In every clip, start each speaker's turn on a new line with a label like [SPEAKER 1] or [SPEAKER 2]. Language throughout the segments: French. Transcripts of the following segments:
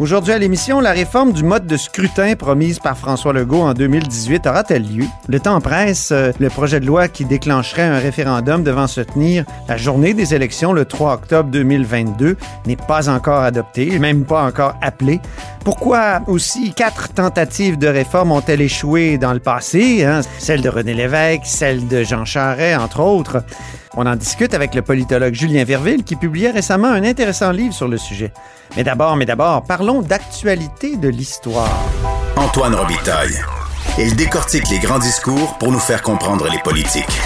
[SPEAKER 1] Aujourd'hui à l'émission, la réforme du mode de scrutin promise par François Legault en 2018 aura-t-elle lieu? Le temps presse, euh, le projet de loi qui déclencherait un référendum devant se tenir la journée des élections le 3 octobre 2022 n'est pas encore adopté, même pas encore appelé. Pourquoi aussi quatre tentatives de réforme ont-elles échoué dans le passé? Hein? Celle de René Lévesque, celle de Jean Charest, entre autres. On en discute avec le politologue Julien Verville qui publiait récemment un intéressant livre sur le sujet. Mais d'abord, mais d'abord, parlons d'actualité de l'histoire.
[SPEAKER 2] Antoine Robitaille. Il décortique les grands discours pour nous faire comprendre les politiques.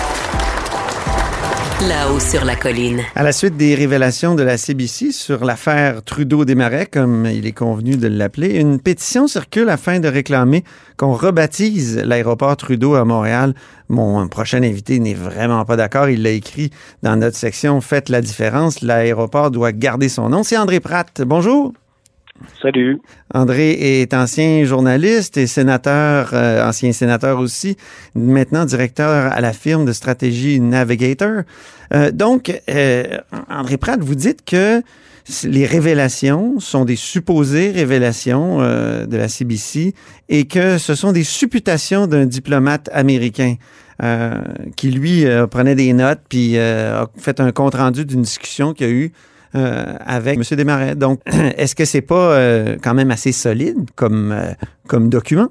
[SPEAKER 3] Là-haut sur la colline.
[SPEAKER 1] À la suite des révélations de la CBC sur l'affaire Trudeau-Desmarais, comme il est convenu de l'appeler, une pétition circule afin de réclamer qu'on rebaptise l'aéroport Trudeau à Montréal. Mon prochain invité n'est vraiment pas d'accord. Il l'a écrit dans notre section Faites la différence. L'aéroport doit garder son nom. C'est André Pratt. Bonjour.
[SPEAKER 4] Salut.
[SPEAKER 1] André est ancien journaliste et sénateur, euh, ancien sénateur aussi, maintenant directeur à la firme de stratégie Navigator. Euh, donc, euh, André Pratt, vous dites que les révélations sont des supposées révélations de la CBC et que ce sont des supputations d'un diplomate américain. Qui lui prenait des notes puis a fait un compte rendu d'une discussion qu'il y a eu avec M. Desmarais. Donc, est-ce que c'est pas quand même assez solide comme, comme document?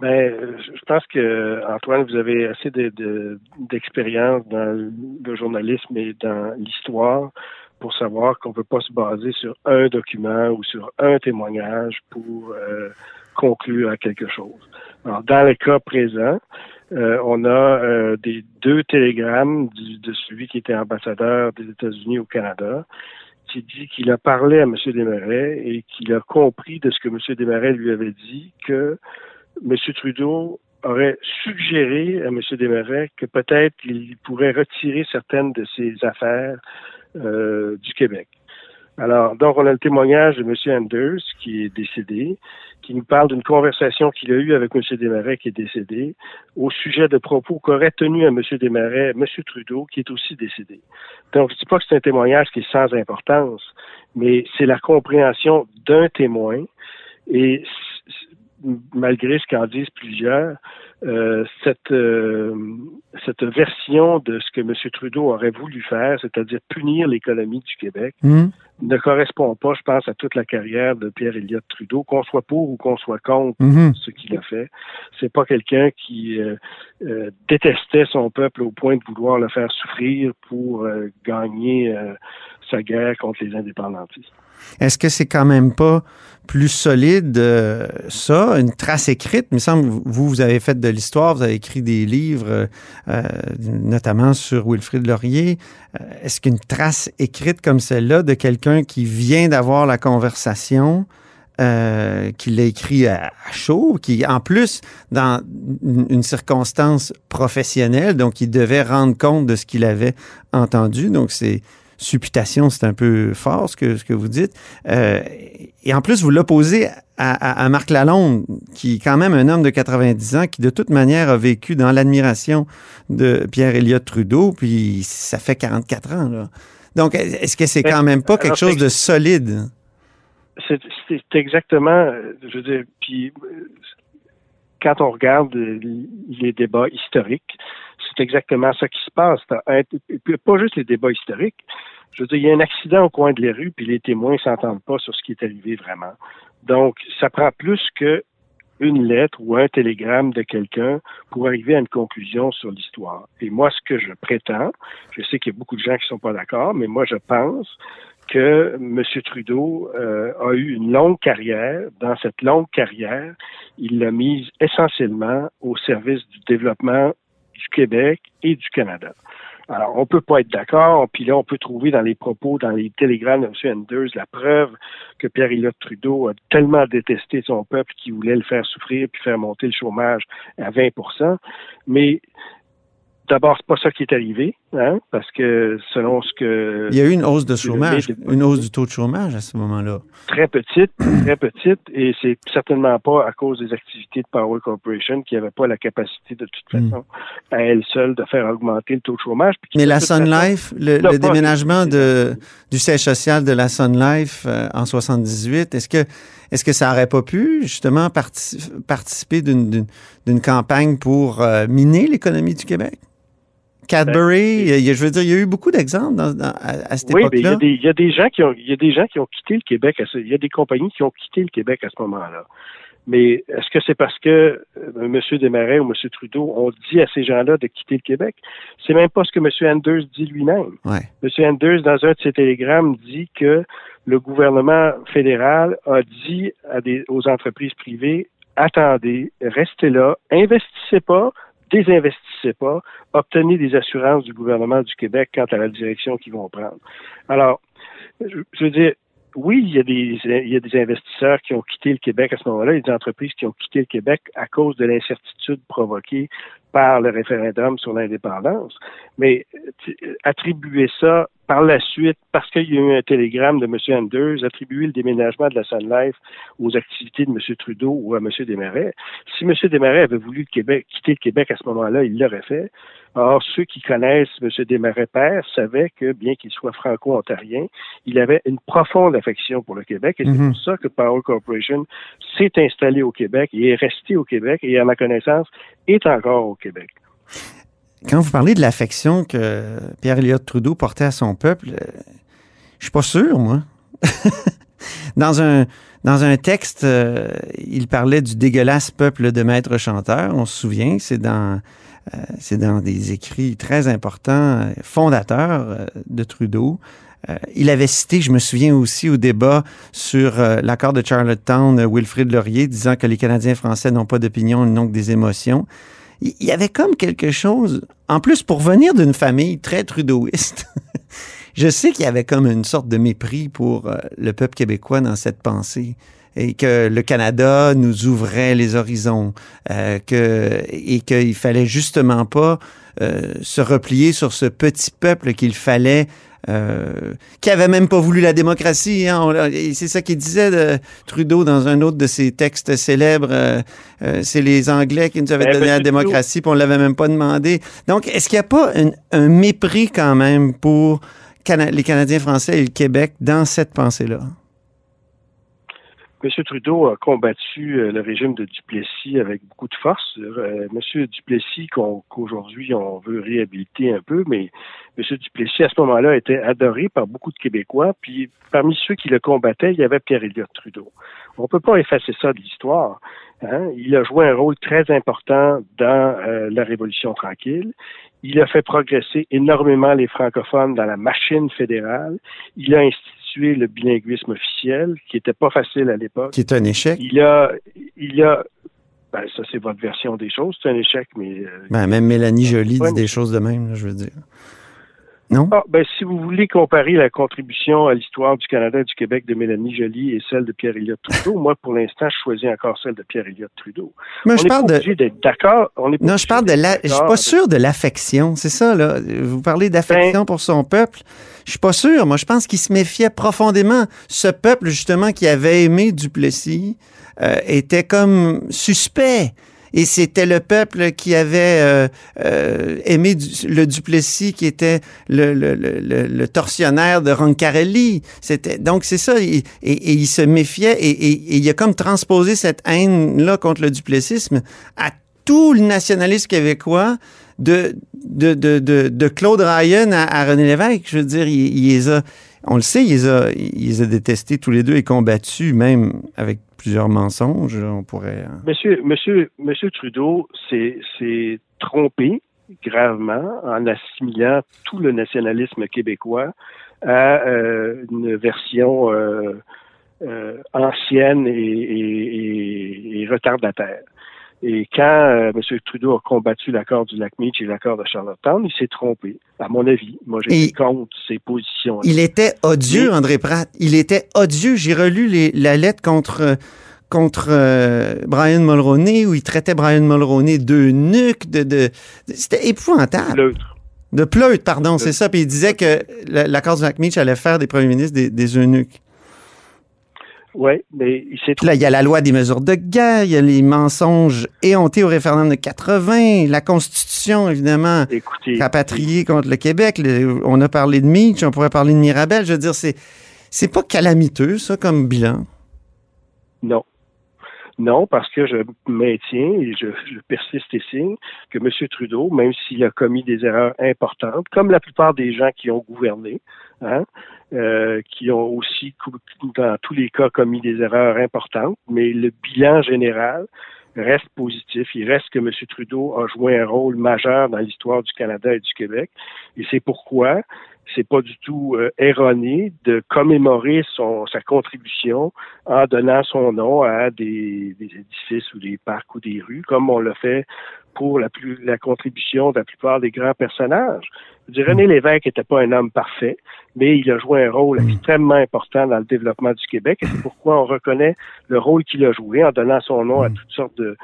[SPEAKER 4] Ben, je pense que Antoine, vous avez assez d'expérience de, dans le journalisme et dans l'histoire pour savoir qu'on ne peut pas se baser sur un document ou sur un témoignage pour euh, conclure à quelque chose. Alors, dans le cas présent, euh, on a euh, des deux télégrammes de celui qui était ambassadeur des États-Unis au Canada, qui dit qu'il a parlé à M. Desmarais et qu'il a compris de ce que M. Desmarais lui avait dit que M. Trudeau aurait suggéré à M. Desmarais que peut-être il pourrait retirer certaines de ses affaires euh, du Québec. Alors, donc, on a le témoignage de M. Anders, qui est décédé, qui nous parle d'une conversation qu'il a eue avec M. Desmarais, qui est décédé, au sujet de propos qu'aurait tenu à M. Desmarais M. Trudeau, qui est aussi décédé. Donc, je ne dis pas que c'est un témoignage qui est sans importance, mais c'est la compréhension d'un témoin, et malgré ce qu'en disent plusieurs, euh, cette, euh, cette version de ce que M. Trudeau aurait voulu faire, c'est-à-dire punir l'économie du Québec,
[SPEAKER 1] mmh.
[SPEAKER 4] ne correspond pas, je pense, à toute la carrière de Pierre Elliott Trudeau, qu'on soit pour ou qu'on soit contre
[SPEAKER 1] mmh.
[SPEAKER 4] ce qu'il a fait. C'est pas quelqu'un qui euh, euh, détestait son peuple au point de vouloir le faire souffrir pour euh, gagner sa guerre contre les indépendantistes.
[SPEAKER 1] Est-ce que c'est quand même pas plus solide, euh, ça, une trace écrite? Il me semble, vous, vous avez fait de l'histoire, vous avez écrit des livres, euh, notamment sur Wilfrid Laurier. Euh, est-ce qu'une trace écrite comme celle-là de quelqu'un qui vient d'avoir la conversation, euh, qui l'a écrit à, chaud, qui, en plus, dans une, circonstance professionnelle, donc il devait rendre compte de ce qu'il avait entendu. Donc, c'est supputation, c'est un peu fort ce que, ce que vous dites. Euh, et en plus, vous l'opposez à, à, à, Marc Lalonde, qui est quand même un homme de 90 ans, qui de toute manière a vécu dans l'admiration de Pierre Elliott Trudeau, puis ça fait 44 ans. Là. Donc, est-ce que c'est quand même pas quelque chose de solide?
[SPEAKER 4] C'est exactement, je veux dire, puis quand on regarde les débats historiques, c'est exactement ça qui se passe. Pas juste les débats historiques. Je veux dire, il y a un accident au coin de les rues, puis les témoins s'entendent pas sur ce qui est arrivé vraiment. Donc, ça prend plus que une lettre ou un télégramme de quelqu'un pour arriver à une conclusion sur l'histoire. Et moi, ce que je prétends, je sais qu'il y a beaucoup de gens qui sont pas d'accord, mais moi, je pense que M. Trudeau euh, a eu une longue carrière. Dans cette longue carrière, il l'a mise essentiellement au service du développement du Québec et du Canada. Alors, on peut pas être d'accord, puis là, on peut trouver dans les propos, dans les télégrammes de M. Anders, la preuve que Pierre Elliott Trudeau a tellement détesté son peuple qu'il voulait le faire souffrir puis faire monter le chômage à 20% Mais D'abord, c'est pas ça qui est arrivé, hein, parce que selon ce que
[SPEAKER 1] il y a eu une hausse de chômage, une hausse du taux de chômage à ce moment-là.
[SPEAKER 4] Très petite, très petite, et c'est certainement pas à cause des activités de Power Corporation qui n'avaient pas la capacité de toute façon à elle seule de faire augmenter le taux de chômage.
[SPEAKER 1] Mais la Sun Life, le, le déménagement de, du siège social de la Sun Life euh, en 78, est-ce que est-ce que ça n'aurait pas pu justement participer d'une campagne pour euh, miner l'économie du Québec? Cadbury, ben, je veux dire, il y a eu beaucoup d'exemples à, cette époque-là.
[SPEAKER 4] Oui, mais il y, a des gens qui ont, il y a des gens qui ont quitté le Québec. il y a des compagnies qui ont quitté le Québec à ce moment-là. Mais est-ce que c'est parce que euh, M. Desmarais ou M. Trudeau ont dit à ces gens-là de quitter le Québec? C'est même pas ce que M. Anders dit lui-même. M. Anders, dans un de ses télégrammes, dit que le gouvernement fédéral a dit à des, aux entreprises privées attendez, restez là, investissez pas, désinvestissez pas, obtenez des assurances du gouvernement du Québec quant à la direction qu'ils vont prendre. Alors, je, veux dire, oui, il y, a des, investisseurs qui ont quitté le Québec à ce moment-là, des entreprises qui ont quitté le Québec à cause de l'incertitude provoquée par le référendum sur l'indépendance. Mais attribuer ça par la suite, parce qu'il y a eu un télégramme de M. Anders, attribuer le déménagement de la Sun Life aux activités de M. Trudeau ou à M. Desmarais. Si M. Desmarais avait voulu Québec, quitter le Québec à ce moment-là, il l'aurait fait. Or, ceux qui connaissent M. Desmarais père savaient que, bien qu'il soit franco-ontarien, il avait une profonde affection pour le Québec. Et c'est mhm. pour ça que Power Corporation s'est installé au Québec et est resté au Québec et, à ma connaissance, est encore au Québec.
[SPEAKER 1] Quand vous parlez de l'affection que Pierre Elliott Trudeau portait à son peuple, euh, je suis pas sûr, moi. dans un dans un texte, euh, il parlait du dégueulasse peuple de maîtres chanteurs. On se souvient, c'est dans euh, c'est dans des écrits très importants, fondateurs de Trudeau. il avait cité, je me souviens aussi au débat sur l'accord de Charlottetown, Wilfrid Laurier, disant que les Canadiens français n'ont pas d'opinion, ils n'ont que des émotions il y avait comme quelque chose, en plus pour venir d'une famille très trudeauiste, je sais qu'il y avait comme une sorte de mépris pour euh, le peuple québécois dans cette pensée et que le Canada nous ouvrait les horizons, euh, que, et qu'il fallait justement pas euh, se replier sur ce petit peuple qu'il fallait euh, qui avait même pas voulu la démocratie. Hein. C'est ça qu'il disait de Trudeau dans un autre de ses textes célèbres. Euh, euh, c'est les Anglais qui nous avaient donné la démocratie, puis on l'avait même pas demandé. Donc, est-ce qu'il n'y a pas un, mépris quand même pour les Canadiens français et le Québec dans cette pensée-là?
[SPEAKER 4] M. Trudeau a combattu le régime de Duplessis avec beaucoup de force. M. Duplessis, qu'aujourd'hui on veut réhabiliter un peu, mais M. Duplessis, à ce moment-là, était adoré par beaucoup de Québécois. Puis, parmi ceux qui le combattaient, il y avait pierre Elliott Trudeau. On ne peut pas effacer ça de l'histoire. Hein. Il a joué un rôle très important dans euh, la Révolution tranquille. Il a fait progresser énormément les francophones dans la machine fédérale. Il a institué le bilinguisme officiel, qui n'était pas facile à l'époque.
[SPEAKER 1] Qui est un échec.
[SPEAKER 4] Il a, il a, ben, ça, c'est votre version des choses. C'est un échec, mais. Euh,
[SPEAKER 1] ben, même Mélanie Joly dit des choses de même, je veux dire. Non?
[SPEAKER 4] Ah, ben, si vous voulez comparer la contribution à l'histoire du Canada et du Québec de Mélanie Joly et celle de Pierre Elliott Trudeau, moi, pour l'instant, je choisis encore celle de Pierre Elliott Trudeau.
[SPEAKER 1] Mais je parle de.
[SPEAKER 4] d'être d'accord.
[SPEAKER 1] Non, je parle de la. Je suis pas sûr de l'affection. C'est ça, là. Vous parlez d'affection ben pour son peuple. Je suis pas sûr. Moi, je pense qu'il se méfiait profondément. Ce peuple, justement, qui avait aimé Duplessis, euh, était comme suspect et c'était le peuple qui avait euh, euh, aimé le Duplessis, qui était le, le, le, tortionnaire de Roncarelli. C'était donc c'est ça, et, il se méfiait et, et, il a comme transposé cette haine-là contre le duplessisme à tout le nationalisme québécois de, de, de, de, de Claude Ryan à, René Lévesque. Je veux dire, il, les a, on le sait, il les a, détestés tous les deux et combattus, même avec plusieurs mensonges, on pourrait.
[SPEAKER 4] Hein. Monsieur, monsieur, monsieur Trudeau s'est trompé gravement en assimilant tout le nationalisme québécois à euh, une version euh, euh, ancienne et, retardataire. Et quand euh, M. Trudeau a combattu l'accord du lac Meach et l'accord de Charlottetown, il s'est trompé, à mon avis. Moi, j'ai contre ses positions.
[SPEAKER 1] Il était odieux, André Pratt. Il était odieux. J'ai relu les, la lettre contre contre euh, Brian Mulroney, où il traitait Brian Mulroney de nuque, de, de c'était épouvantable.
[SPEAKER 4] L'autre.
[SPEAKER 1] De pleute, pardon, c'est ça. Puis il disait que la- l'accord du lac Meach allait faire des premiers ministres des, des eunuques.
[SPEAKER 4] Oui, mais il s'est
[SPEAKER 1] là, il y a la loi des mesures de guerre, il y a les mensonges éhontés au référendum de 80, la Constitution, évidemment,
[SPEAKER 4] Écoutez,
[SPEAKER 1] rapatriée contre le Québec. Le- on a parlé de Meach, on pourrait parler de Mirabel. Je veux dire, c'est, c'est pas calamiteux, ça, comme bilan.
[SPEAKER 4] non. Non, parce que je maintiens et je, je persiste et signe que M. Trudeau, même s'il a commis des erreurs importantes, comme la plupart des gens qui ont gouverné, hein, euh, qui ont aussi, dans tous les cas, commis des erreurs importantes, mais le bilan général reste positif. Il reste que M. Trudeau a joué un rôle majeur dans l'histoire du Canada et du Québec. Et c'est pourquoi c'est pas du tout euh, erroné de commémorer son, sa contribution en donnant son nom à des, des édifices ou des parcs ou des rues, comme on l'a fait pour la, plus, la contribution de la plupart des grands personnages. Je René Lévesque n'était pas un homme parfait, mais il a joué un rôle extrêmement important dans le développement du Québec. Et c'est pourquoi on reconnaît le rôle qu'il a joué en donnant son nom à toutes sortes de,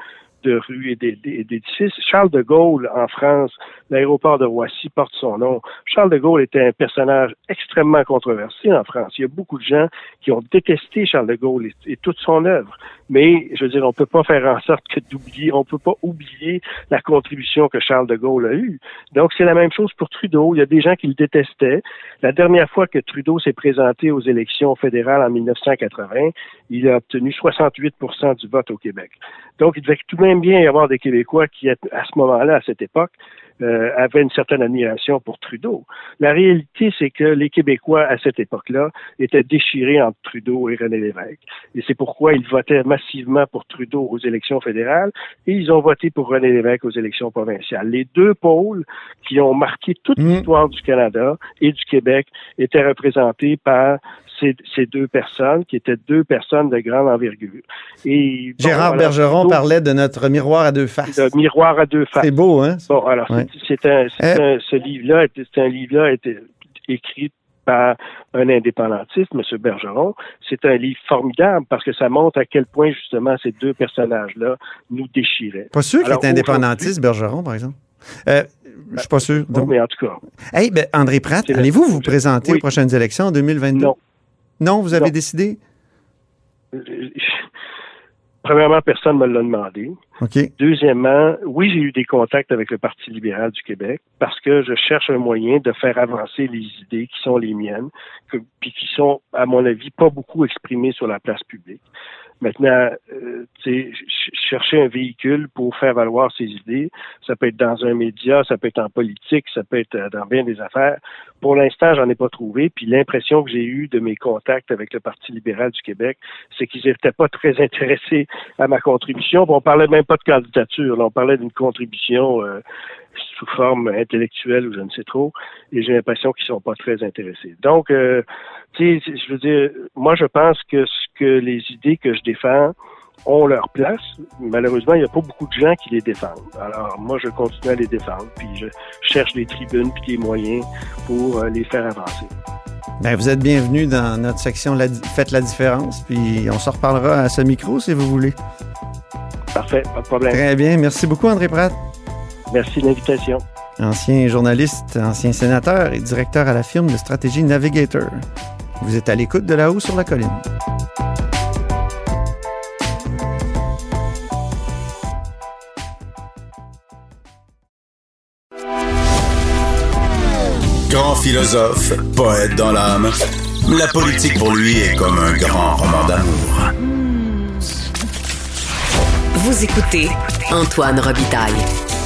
[SPEAKER 4] de rues et d'é- d'é- d'édifices. Charles de Gaulle, en France, l'aéroport de Roissy porte son nom. Charles de Gaulle était un personnage extrêmement controversé en France. Il y a beaucoup de gens qui ont détesté Charles de Gaulle et, et toute son œuvre. Mais, je veux dire, on peut pas faire en sorte que d'oublier, on peut pas oublier la contribution que Charles de Gaulle a eue. Donc, c'est la même chose pour Trudeau. Il y a des gens qui le détestaient. La dernière fois que Trudeau s'est présenté aux élections fédérales en 1980, il a obtenu 68 du vote au Québec. Donc, il devait tout de même bien y avoir des Québécois qui, à à ce moment-là, à cette époque, euh, avaient une certaine admiration pour Trudeau. La réalité, c'est que les Québécois, à cette époque-là, étaient déchirés entre Trudeau et René Lévesque. Et c'est pourquoi ils votaient massivement pour Trudeau aux élections fédérales et ils ont voté pour René Lévesque aux élections provinciales. Les deux pôles qui ont marqué toute
[SPEAKER 1] Mm.
[SPEAKER 4] l'histoire du Canada et du Québec étaient représentés par ces, ces deux personnes, qui étaient deux personnes de grande envergure. Et bon,
[SPEAKER 1] Gérard Bergeron parlait de notre miroir à deux faces.
[SPEAKER 4] Le miroir à deux faces.
[SPEAKER 1] C'est beau, hein?
[SPEAKER 4] Bon, alors, c'est-
[SPEAKER 1] Ouais.
[SPEAKER 4] c'est un, c'est
[SPEAKER 1] Euh.
[SPEAKER 4] un- ce livre-là, était- c'est un livre-là a été écrit par un indépendantiste, M. Bergeron. C'est un livre formidable parce que ça montre à quel point, justement, ces deux personnages-là nous déchiraient.
[SPEAKER 1] Pas sûr qu'il est indépendantiste, Bergeron, par exemple. Euh, je suis pas sûr.
[SPEAKER 4] Bon,
[SPEAKER 1] Donc-
[SPEAKER 4] mais en tout cas,
[SPEAKER 1] Hey, ben, André Pratt, allez-vous vous présenter
[SPEAKER 4] Oui.
[SPEAKER 1] aux prochaines élections en 2022?
[SPEAKER 4] non.
[SPEAKER 1] Non, vous avez
[SPEAKER 4] Non.
[SPEAKER 1] décidé?
[SPEAKER 4] Premièrement, personne ne me l'a demandé. Deuxièmement, oui, j'ai eu des contacts avec le Parti libéral du Québec parce que je cherche un moyen de faire avancer les idées qui sont les miennes, que, puis qui sont, à mon avis, pas beaucoup exprimées sur la place publique. Maintenant, euh, tu sais, ch- chercher un véhicule pour faire valoir ses idées, ça peut être dans un média, ça peut être en politique, ça peut être euh, dans bien des affaires. Pour l'instant, j'en ai pas trouvé. Puis l'impression que j'ai eue de mes contacts avec le Parti libéral du Québec, c'est qu'ils n'étaient pas très intéressés à ma contribution. Puis on parlait même pas de candidature. Là, on parlait d'une contribution euh, sous forme intellectuelle ou je ne sais trop. Et j'ai l'impression qu'ils sont pas très intéressés. Donc, euh, tu sais, je veux dire, moi, je pense que ce que les idées que je défends ont leur place. Malheureusement, il n'y a pas beaucoup de gens qui les défendent. Alors, moi, je continue à les défendre, puis je cherche des tribunes puis des moyens pour euh, les faire avancer.
[SPEAKER 1] Ben, vous êtes bienvenue dans notre section la, Faites la différence, puis on se reparlera à ce micro si vous voulez.
[SPEAKER 4] Parfait, pas de problème.
[SPEAKER 1] Très bien. Merci beaucoup, André Pratt.
[SPEAKER 4] Merci de l'invitation.
[SPEAKER 1] Ancien journaliste, ancien sénateur et directeur à la firme de stratégie Navigator. Vous êtes à l'écoute de là-haut sur la colline.
[SPEAKER 2] Grand philosophe, poète dans l'âme, la politique pour lui est comme un grand roman d'amour.
[SPEAKER 3] Vous écoutez Antoine Robitaille,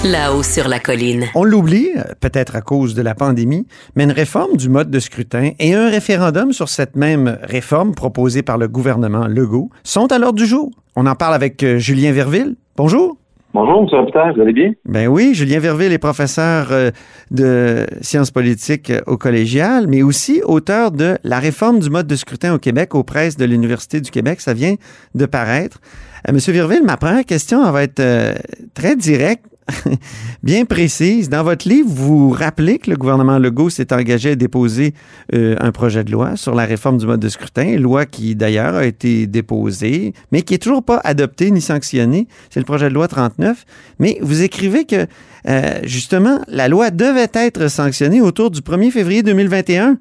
[SPEAKER 3] là-haut sur la colline.
[SPEAKER 1] On l'oublie, euh, peut-être à cause de la pandémie, mais une réforme du mode de scrutin et un référendum sur cette même réforme proposée par le gouvernement Legault sont à l'ordre du jour. On en parle avec euh, Julien Verville. Bonjour.
[SPEAKER 5] Bonjour, M. Robitaille, vous allez bien?
[SPEAKER 1] Ben oui, Julien Verville est professeur euh, de sciences politiques au collégial, mais aussi auteur de La réforme du mode de scrutin au Québec aux presses de l'Université du Québec. Ça vient de paraître. Monsieur Verville, ma première question elle va être très directe. bien précises. Dans votre livre, vous rappelez que le gouvernement Legault s'est engagé à déposer euh, un projet de loi sur la réforme du mode de scrutin, loi qui d'ailleurs a été déposée, mais qui est toujours pas adoptée ni sanctionnée. C'est le projet de loi 39. Mais vous écrivez que euh, justement, la loi devait être sanctionnée autour du 1er février 2021.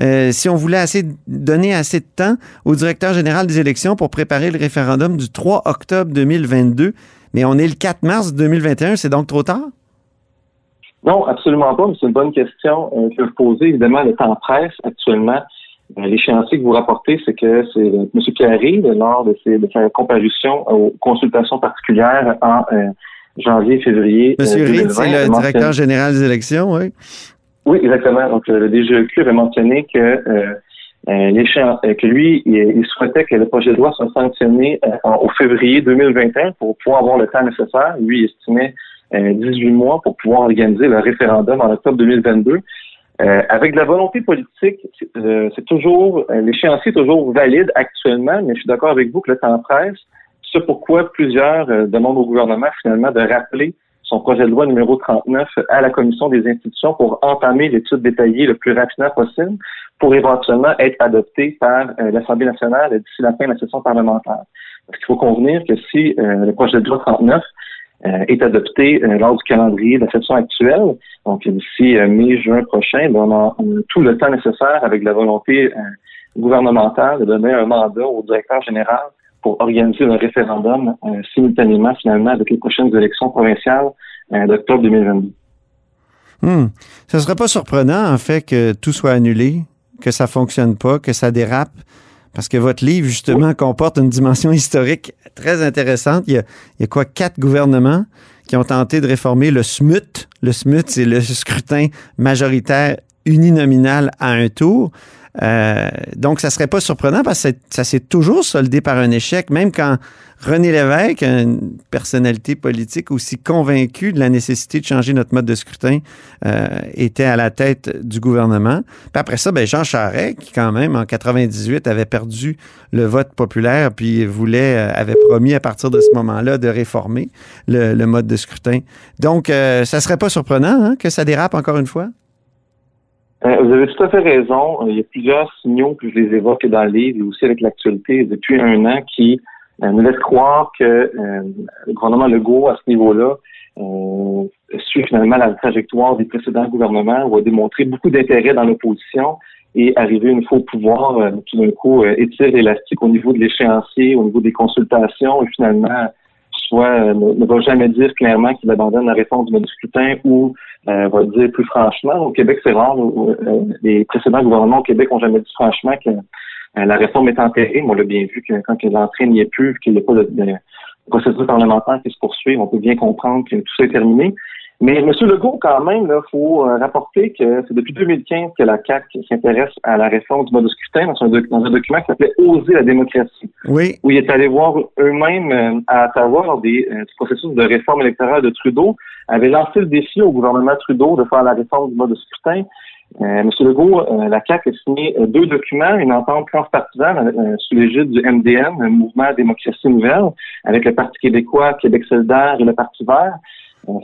[SPEAKER 1] Euh, si on voulait assez, donner assez de temps au directeur général des élections pour préparer le référendum du 3 octobre 2022, mais on est le 4 mars 2021, c'est donc trop tard?
[SPEAKER 5] Non, absolument pas, mais c'est une bonne question euh, que vous posez. Évidemment, le temps presse actuellement. Euh, l'échéancier que vous rapportez, c'est que c'est M. Pierre lors de, ses, de sa comparution aux consultations particulières en janvier, février.
[SPEAKER 1] M. Reed, c'est le directeur général des élections, oui.
[SPEAKER 5] Oui, exactement. Donc, le DGEQ avait mentionné que euh, euh, que lui, il, souhaitait que le projet de loi soit sanctionné euh, au février 2021 pour pouvoir avoir le temps nécessaire. Lui, il estimait 18 mois pour pouvoir organiser le référendum en octobre 2022. avec de la volonté politique, c'est toujours l'échéancier est toujours valide actuellement, mais je suis d'accord avec vous que le temps presse. C'est pourquoi plusieurs demandent au gouvernement finalement de rappeler son projet de loi numéro 39 à la Commission des institutions pour entamer l'étude détaillée le plus rapidement possible pour éventuellement être adopté par euh, l'Assemblée nationale d'ici la fin de la session parlementaire. Parce qu'il faut convenir que si euh, le projet de loi 39 euh, est adopté lors du calendrier de la session actuelle, donc d'ici mai-juin prochain, ben, on a, tout le temps nécessaire avec la volonté gouvernementale de donner un mandat au directeur général pour organiser un référendum simultanément, finalement, avec les prochaines élections provinciales d'octobre 2022.
[SPEAKER 1] Hmm. Ce ne serait pas surprenant, en fait, que tout soit annulé, que ça ne fonctionne pas, que ça dérape, parce que votre livre, justement, comporte une dimension historique très intéressante. Il y, a, il y a quoi, quatre gouvernements qui ont tenté de réformer le SMUT. Le SMUT, c'est le scrutin majoritaire uninominal à un tour. Euh, donc, ça serait pas surprenant parce que ça s'est toujours soldé par un échec, même quand René Lévesque, une personnalité politique aussi convaincue de la nécessité de changer notre mode de scrutin, euh, était à la tête du gouvernement. Puis après ça, ben Jean Charest, qui quand même en 98 avait perdu le vote populaire, puis voulait, euh, avait promis à partir de ce moment-là de réformer le, mode de scrutin. Donc, ça serait pas surprenant hein, que ça dérape encore une fois?
[SPEAKER 5] Euh, vous avez tout à fait raison. Il y a plusieurs signaux que je les évoque dans le livre et aussi avec l'actualité depuis un an qui euh, nous laissent croire que euh, le gouvernement Legault, à ce niveau-là, suit finalement la trajectoire des précédents gouvernements où a démontré beaucoup d'intérêt dans l'opposition et arrivé une fois au pouvoir, tout d'un coup, étire élastique au niveau de l'échéancier, au niveau des consultations et finalement soit ne, va jamais dire clairement qu'il abandonne la réforme du scrutin ou euh, va dire plus franchement. Au Québec, c'est rare. Euh, les précédents gouvernements au Québec ont jamais dit franchement que euh, la réforme est enterrée. on l'a bien vu que quand l'entrée n'y est plus, qu'il n'y a pas de, de, procédure parlementaire qui se poursuit, on peut bien comprendre que tout ça est terminé. Mais M. Legault, quand même, il faut euh, rapporter que c'est depuis 2015 que la CAC s'intéresse à la réforme du mode de scrutin dans un, dans un document qui s'appelait Oser la démocratie.
[SPEAKER 1] Oui.
[SPEAKER 5] Où il est allé voir eux-mêmes euh, à Ottawa lors des, euh, du processus de réforme électorale de Trudeau, avait lancé le défi au gouvernement Trudeau de faire la réforme du mode de scrutin. M. Legault, la CAC a signé deux documents, une entente transpartisane sous l'égide du MDN, le Mouvement Démocratie Nouvelle, avec le Parti québécois, Québec solidaire et le Parti vert.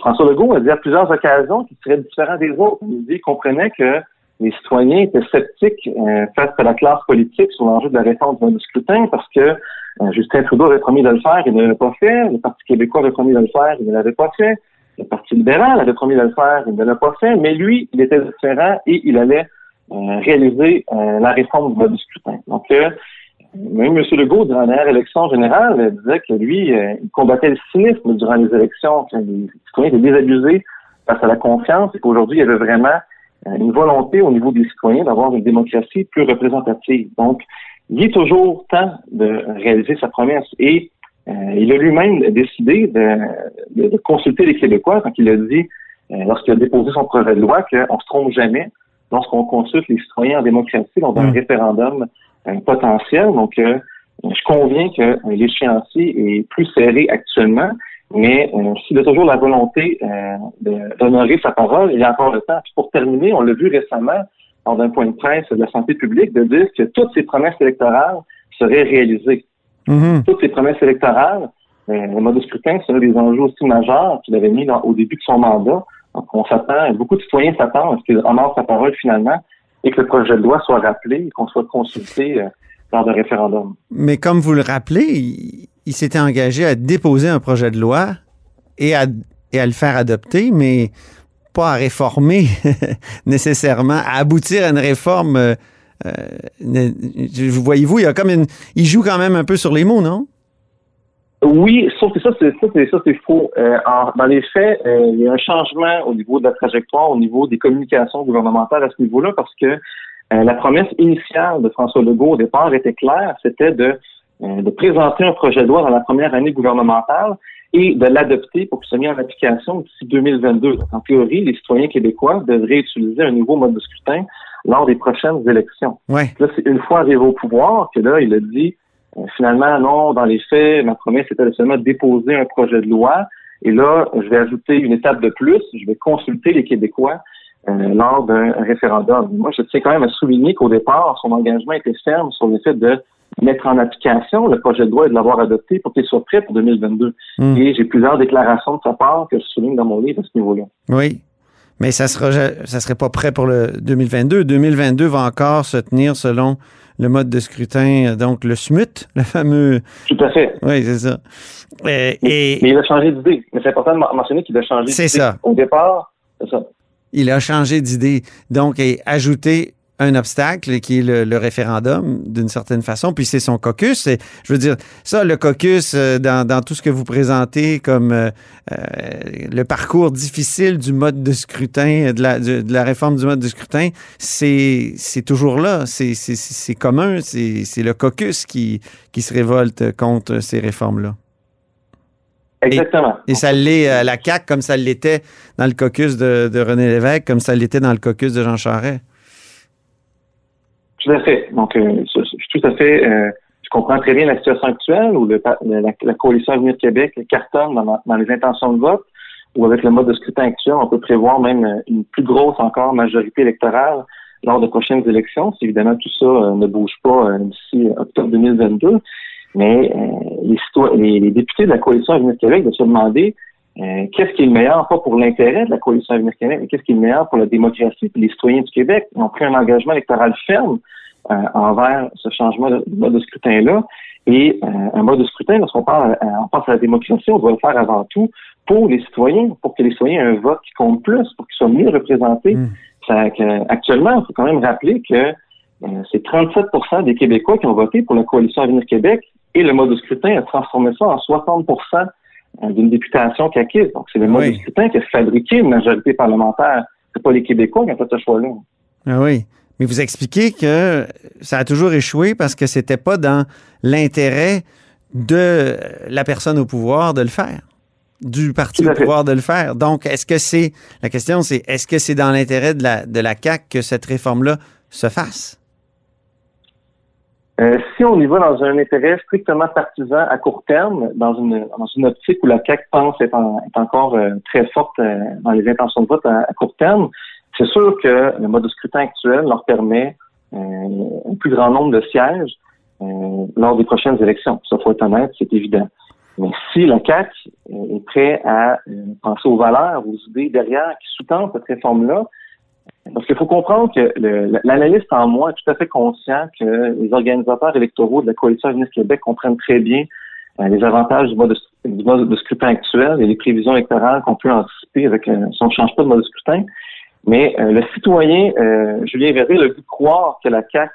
[SPEAKER 5] François Legault a dit à plusieurs occasions qu'il serait différent des autres. Il comprenait que les citoyens étaient sceptiques euh, face à la classe politique sur l'enjeu de la réforme du scrutin parce que euh, Justin Trudeau avait promis de le faire, il ne l'avait pas fait. Le Parti québécois avait promis de le faire, il ne l'avait pas fait. Le Parti libéral avait promis de le faire, il ne l'a pas fait. Mais lui, il était différent et il allait euh, réaliser la réforme du scrutin. Donc, même M. Legault, durant la dernière élection générale, disait que lui, euh, il combattait le cynisme durant les élections, que les citoyens étaient désabusés face à la confiance et qu'aujourd'hui, il y avait vraiment euh, une volonté au niveau des citoyens d'avoir une démocratie plus représentative. Donc, il est toujours temps de réaliser sa promesse et euh, il a lui-même décidé de, consulter les Québécois quand il a dit, lorsqu'il a déposé son projet de loi, qu'on se trompe jamais lorsqu'on consulte les citoyens en démocratie lors d'un mmh. référendum potentiel. Donc, euh, je conviens que l'échéancier est plus serré actuellement, mais euh, s'il a toujours la volonté euh, d'honorer sa parole, il y a encore le temps. pour terminer, on l'a vu récemment, lors d'un point de presse de la santé publique, de dire que toutes ces promesses électorales seraient réalisées. Mm-hmm. Toutes ces promesses électorales le mode de scrutin serait des enjeux aussi majeurs qu'il avait mis au début de son mandat. Donc, on s'attend, beaucoup de citoyens s'attendent à ce qu'il honore sa parole finalement et que le projet de loi soit rappelé et qu'on soit consulté euh, lors d'un référendum.
[SPEAKER 1] Mais comme vous le rappelez, il, s'était engagé à déposer un projet de loi et à, et à le faire adopter, mais pas à réformer nécessairement, à aboutir à une réforme. Euh, euh, Voyez-vous, il y a comme une, il joue quand même un peu sur les mots, non?
[SPEAKER 5] Oui, sauf que ça, c'est ça, c'est ça, c'est faux. Euh, en, dans les faits, euh, il y a un changement au niveau de la trajectoire, au niveau des communications gouvernementales à ce niveau-là, parce que euh, la promesse initiale de François Legault au départ était claire, c'était de, euh, de présenter un projet de loi dans la première année gouvernementale et de l'adopter pour qu'il soit mis en application d'ici 2022. Donc, en théorie, les citoyens québécois devraient utiliser un nouveau mode de scrutin lors des prochaines élections.
[SPEAKER 1] Ouais.
[SPEAKER 5] Là, c'est une fois arrivé au pouvoir que là, il a dit finalement, non, dans les faits, ma promesse était de seulement déposer un projet de loi. Et là, je vais ajouter une étape de plus. Je vais consulter les Québécois euh, lors d'un référendum. Moi, je tiens quand même à souligner qu'au départ, son engagement était ferme sur le fait de mettre en application le projet de loi et de l'avoir adopté pour qu'il soit prêt pour 2022.
[SPEAKER 1] Mm.
[SPEAKER 5] Et j'ai plusieurs déclarations de sa part que je souligne dans mon livre à ce niveau-là.
[SPEAKER 1] Oui. Mais ça sera, ça serait pas prêt pour le 2022. 2022 va encore se tenir selon le mode de scrutin, donc le SMUT, le fameux.
[SPEAKER 5] Tout à fait.
[SPEAKER 1] Oui, c'est ça. Et, et-
[SPEAKER 5] Mais il a changé d'idée. Mais c'est important de men- mentionner qu'il a changé d'idée.
[SPEAKER 1] C'est ça.
[SPEAKER 5] Au départ, c'est ça.
[SPEAKER 1] il a changé d'idée. Donc, et ajouté un obstacle qui est le, le référendum, d'une certaine façon, puis c'est son caucus. Et, je veux dire, ça, le caucus, euh, dans, dans tout ce que vous présentez comme euh, euh, le parcours difficile du mode de scrutin, de la, de, de la réforme du mode de scrutin, c'est toujours là. C'est commun. C'est le caucus qui, qui se révolte contre ces réformes-là.
[SPEAKER 5] Exactement.
[SPEAKER 1] Et ça l'est à la CAQ comme ça l'était dans le caucus de, de René Lévesque, comme ça l'était dans le caucus de Jean Charest.
[SPEAKER 5] Tout à fait. Donc, euh, je, suis tout à fait. euh, je comprends très bien la situation actuelle où le, la, la coalition Avenir Québec cartonne dans, dans les intentions de vote, ou avec le mode de scrutin actuel, on peut prévoir même euh, une plus grosse encore majorité électorale lors de prochaines élections. Si évidemment tout ça euh, ne bouge pas euh, d'ici octobre 2022. Mais euh, les, citoyens- les, les députés de la coalition Avenir Québec doivent se demander euh, qu'est-ce qui est le meilleur, pas pour l'intérêt de la coalition Avenir Québec, mais qu'est-ce qui est le meilleur pour la démocratie et les citoyens du Québec? Ils ont pris un engagement électoral ferme euh, envers ce changement de, de mode de scrutin-là. Et euh, un mode de scrutin, lorsqu'on parle, euh, on pense à la démocratie, on doit le faire avant tout pour les citoyens, pour que les citoyens aient un vote qui compte plus, pour qu'ils soient mieux représentés.
[SPEAKER 1] Mm.
[SPEAKER 5] Ça, que, actuellement, il faut quand même rappeler que euh, c'est 37% des Québécois qui ont voté pour la coalition Avenir Québec et le mode de scrutin a transformé ça en 60 euh, d'une députation caquiste. Donc, c'est le mode
[SPEAKER 1] Oui.
[SPEAKER 5] de scrutin qui a fabriqué une majorité parlementaire. C'est pas les Québécois qui ont fait ce choix-là.
[SPEAKER 1] Ah oui. Mais vous expliquez que ça a toujours échoué parce que c'était pas dans l'intérêt de la personne au pouvoir de le faire, du parti au pouvoir de le faire. Donc, est-ce que c'est la question, c'est est-ce que c'est dans l'intérêt de la de la CAC que cette réforme-là se fasse?
[SPEAKER 5] Euh, si on y va dans un intérêt strictement partisan à court terme, dans une, dans une optique où la CAQ pense être, est encore euh, très forte euh, dans les intentions de vote à, court terme, c'est sûr que le mode de scrutin actuel leur permet euh, un plus grand nombre de sièges euh, lors des prochaines élections. Ça, faut être honnête, c'est évident. Mais si la CAQ est prêt à penser aux valeurs, aux idées derrière qui sous-tendent cette réforme-là, parce qu'il faut comprendre que l'analyste en moi est tout à fait conscient que les organisateurs électoraux de la coalition Avenir Québec comprennent très bien euh, les avantages du mode, de, du mode de scrutin actuel et les prévisions électorales qu'on peut anticiper avec euh, si on ne change pas de mode de scrutin. Mais euh, le citoyen, euh, Julien Verret, a de croire que la CAQ,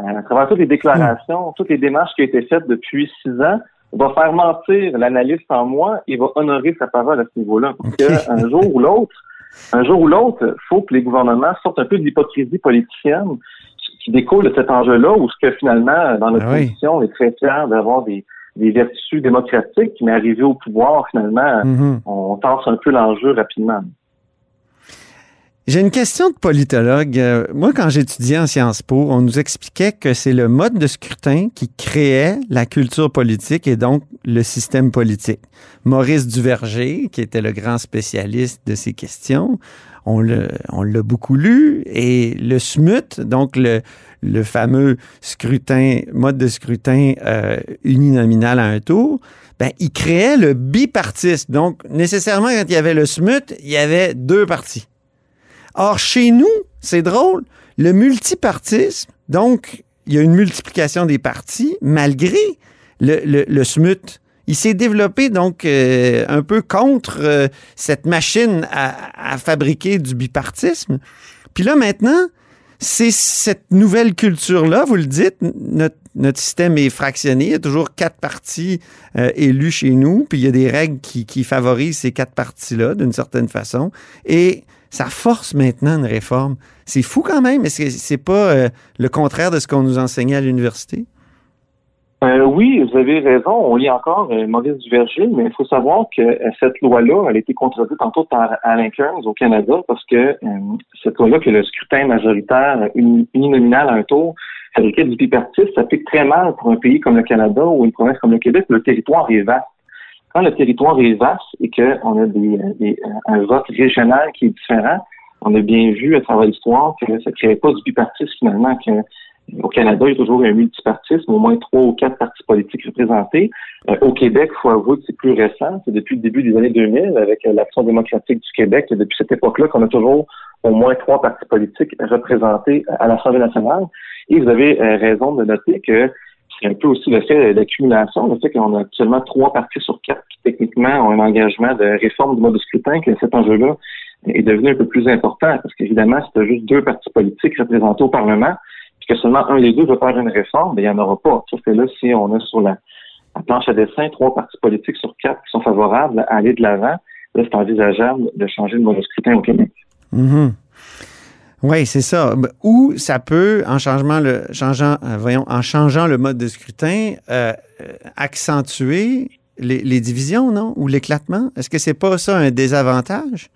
[SPEAKER 5] euh, à travers toutes les déclarations, toutes les démarches qui ont été faites depuis six ans, va faire mentir l'analyste en moi et va honorer sa parole à ce niveau-là. Parce qu'un jour ou l'autre, un jour ou l'autre, il faut que les gouvernements sortent un peu de l'hypocrisie politicienne qui découle de cet enjeu-là, où ce que finalement, dans notre
[SPEAKER 1] Ah oui.
[SPEAKER 5] position, on est très fiers d'avoir des, des vertus démocratiques, mais arrivé au pouvoir, finalement,
[SPEAKER 1] Mhm.
[SPEAKER 5] on tasse un peu l'enjeu rapidement.
[SPEAKER 1] J'ai une question de politologue. Euh, Moi, quand j'étudiais en Sciences Po, on nous expliquait que c'est le mode de scrutin qui créait la culture politique et donc le système politique. Maurice Duverger, qui était le grand spécialiste de ces questions, on l'a beaucoup lu, et le SMUT, donc le, le fameux scrutin, mode de scrutin euh, uninominal à un tour, ben, il créait le bipartisme. Donc, nécessairement, quand il y avait le SMUT, il y avait deux partis. Or, chez nous, c'est drôle, le multipartisme, donc, il y a une multiplication des partis, malgré le, le, le SMUT. Il s'est développé donc euh, un peu contre euh, cette machine à, à, fabriquer du bipartisme. Puis là maintenant, c'est cette nouvelle culture-là, vous le dites, notre, notre, système est fractionné, il y a toujours quatre partis euh, élus chez nous, puis il y a des règles qui, qui favorisent ces quatre partis-là d'une certaine façon, et ça force maintenant une réforme. C'est fou quand même, mais c'est pas euh, le contraire de ce qu'on nous enseignait à l'université?
[SPEAKER 5] Euh, oui, vous avez raison. On lit encore euh, Maurice Duverger, mais il faut savoir que cette loi-là, elle a été contredite tantôt par Alain Kearns au Canada parce que cette loi-là, que le scrutin majoritaire uninominal à un tour, fabriqué du bipartisme, ça fait très mal pour un pays comme le Canada ou une province comme le Québec. Le territoire est vaste. Quand le territoire est vaste et qu'on a des, des, un vote régional qui est différent, on a bien vu à travers l'histoire que ça ne créait pas du bipartisme finalement, que au Canada, il y a toujours un multipartisme, au moins trois ou quatre partis politiques représentés. Euh, au Québec, il faut avouer que c'est plus récent. C'est depuis le début des années 2000 avec euh, l'Action démocratique du Québec. Depuis cette époque-là qu'on a toujours au moins trois partis politiques représentés à l'Assemblée nationale. Et vous avez euh, raison de noter que c'est un peu aussi le fait d'accumulation, le fait qu'on a actuellement trois partis sur quatre qui techniquement ont un engagement de réforme du mode de scrutin, que cet enjeu-là est devenu un peu plus important parce qu'évidemment, c'était juste deux partis politiques représentés au Parlement que seulement un des deux veut faire une réforme, mais il n'y en aura pas. Sauf que là, si on a sur la, planche à dessin trois partis politiques sur quatre qui sont favorables à aller de l'avant, là, c'est envisageable de changer le mode de scrutin au Québec.
[SPEAKER 1] Mm-hmm. Oui, c'est ça. Ou ça peut, en changeant le, changeant, euh, voyons, en changeant le mode de scrutin, euh, accentuer les, divisions, non? Ou l'éclatement? Est-ce que c'est pas ça un désavantage?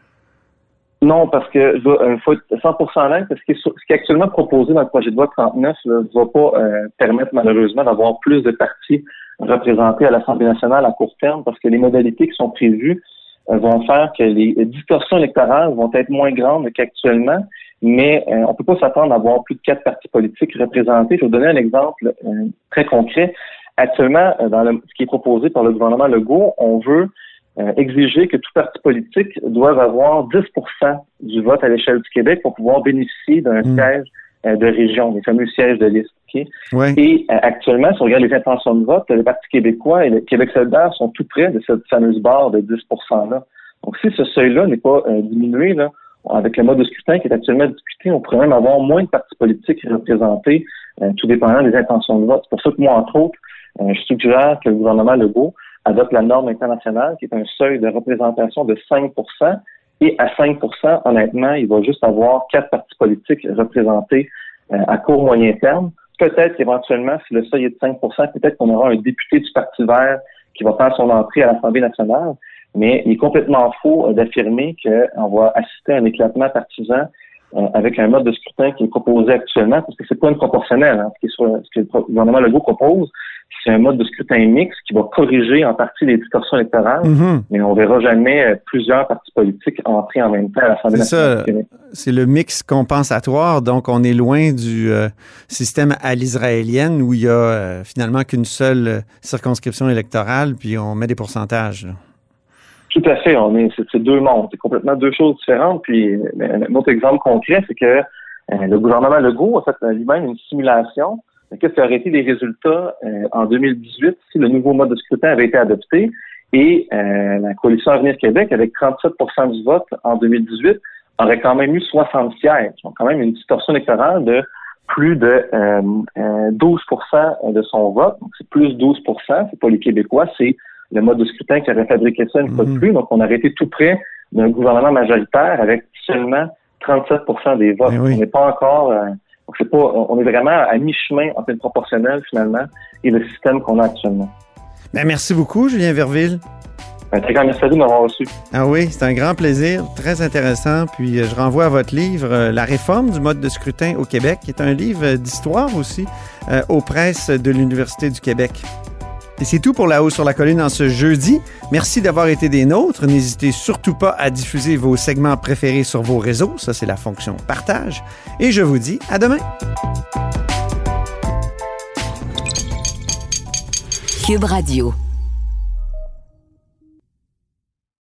[SPEAKER 5] Non, parce que il euh, faut être 100% honnête, parce que ce qui est actuellement proposé dans le projet de loi 39 ne va pas permettre malheureusement d'avoir plus de partis représentés à l'Assemblée nationale à court terme, parce que les modalités qui sont prévues vont faire que les distorsions électorales vont être moins grandes qu'actuellement, mais on peut pas s'attendre à avoir plus de quatre partis politiques représentés. Je vais vous donner un exemple très concret. Actuellement, dans le, ce qui est proposé par le gouvernement Legault, on veut euh, exiger que tout parti politique doive avoir 10% du vote à l'échelle du Québec pour pouvoir bénéficier d'un hmm. siège euh, de région, les fameux sièges de liste. Et euh, actuellement, si on regarde les intentions de vote, le Parti québécois et le Québec solidaire sont tout près de cette fameuse barre de 10 là. Donc, si ce seuil-là n'est pas diminué, là, avec le mode de scrutin qui est actuellement discuté, on pourrait même avoir moins de partis politiques représentés, tout dépendant des intentions de vote. C'est pour ça que moi, entre autres, je suggère que le gouvernement Legault adopte la norme internationale, qui est un seuil de représentation de 5% et à 5% honnêtement, il va juste avoir quatre partis politiques représentés euh, à court moyen terme. Peut-être qu'éventuellement, si le seuil est de 5% peut-être qu'on aura un député du Parti vert qui va faire son entrée à l'Assemblée nationale, mais il est complètement faux euh, d'affirmer qu'on va assister à un éclatement partisan euh, avec un mode de scrutin qui est proposé actuellement, parce que c'est pas une proportionnelle. Hein, ce, que le gouvernement Legault propose, c'est un mode de scrutin mixte qui va corriger en partie les distorsions électorales, mm-hmm. mais on verra jamais euh, plusieurs partis politiques entrer en même temps à l'Assemblée nationale.
[SPEAKER 1] C'est le mix compensatoire, donc on est loin du euh, système à l'israélienne où il y a finalement qu'une seule circonscription électorale, puis on met des pourcentages.
[SPEAKER 5] Tout à fait. On est, c'est, deux mondes. C'est complètement deux choses différentes. Puis, un autre exemple concret, c'est que euh, le gouvernement Legault a fait lui-même une simulation qu'est-ce qui aurait été les résultats euh, en 2018 si le nouveau mode de scrutin avait été adopté? Et euh, la coalition Avenir Québec, avec 37% du vote en 2018, aurait quand même eu 60 sièges. Donc, quand même une distorsion électorale de plus de 12% de son vote. Donc, c'est plus 12% c'est pas les Québécois, c'est le mode de scrutin qui avait fabriqué ça une fois de mhm. plus. Donc, on aurait été tout près d'un gouvernement majoritaire avec seulement 37 des votes. On n'est pas encore... Euh, pas, on est vraiment à mi-chemin entre le proportionnel, finalement, et le système qu'on a actuellement.
[SPEAKER 1] Ben, merci beaucoup, Julien Verville.
[SPEAKER 5] Un très grand merci à vous de m'avoir reçu.
[SPEAKER 1] Ah oui, c'est un grand plaisir, très intéressant. Puis euh, je renvoie à votre livre euh, La réforme du mode de scrutin au Québec, qui est un livre d'histoire aussi aux presses de l'Université du Québec. Et c'est tout pour La Haut sur la Colline en ce jeudi. Merci d'avoir été des nôtres. N'hésitez surtout pas à diffuser vos segments préférés sur vos réseaux. Ça, c'est la fonction partage. Et je vous dis à demain.
[SPEAKER 3] Cube Radio.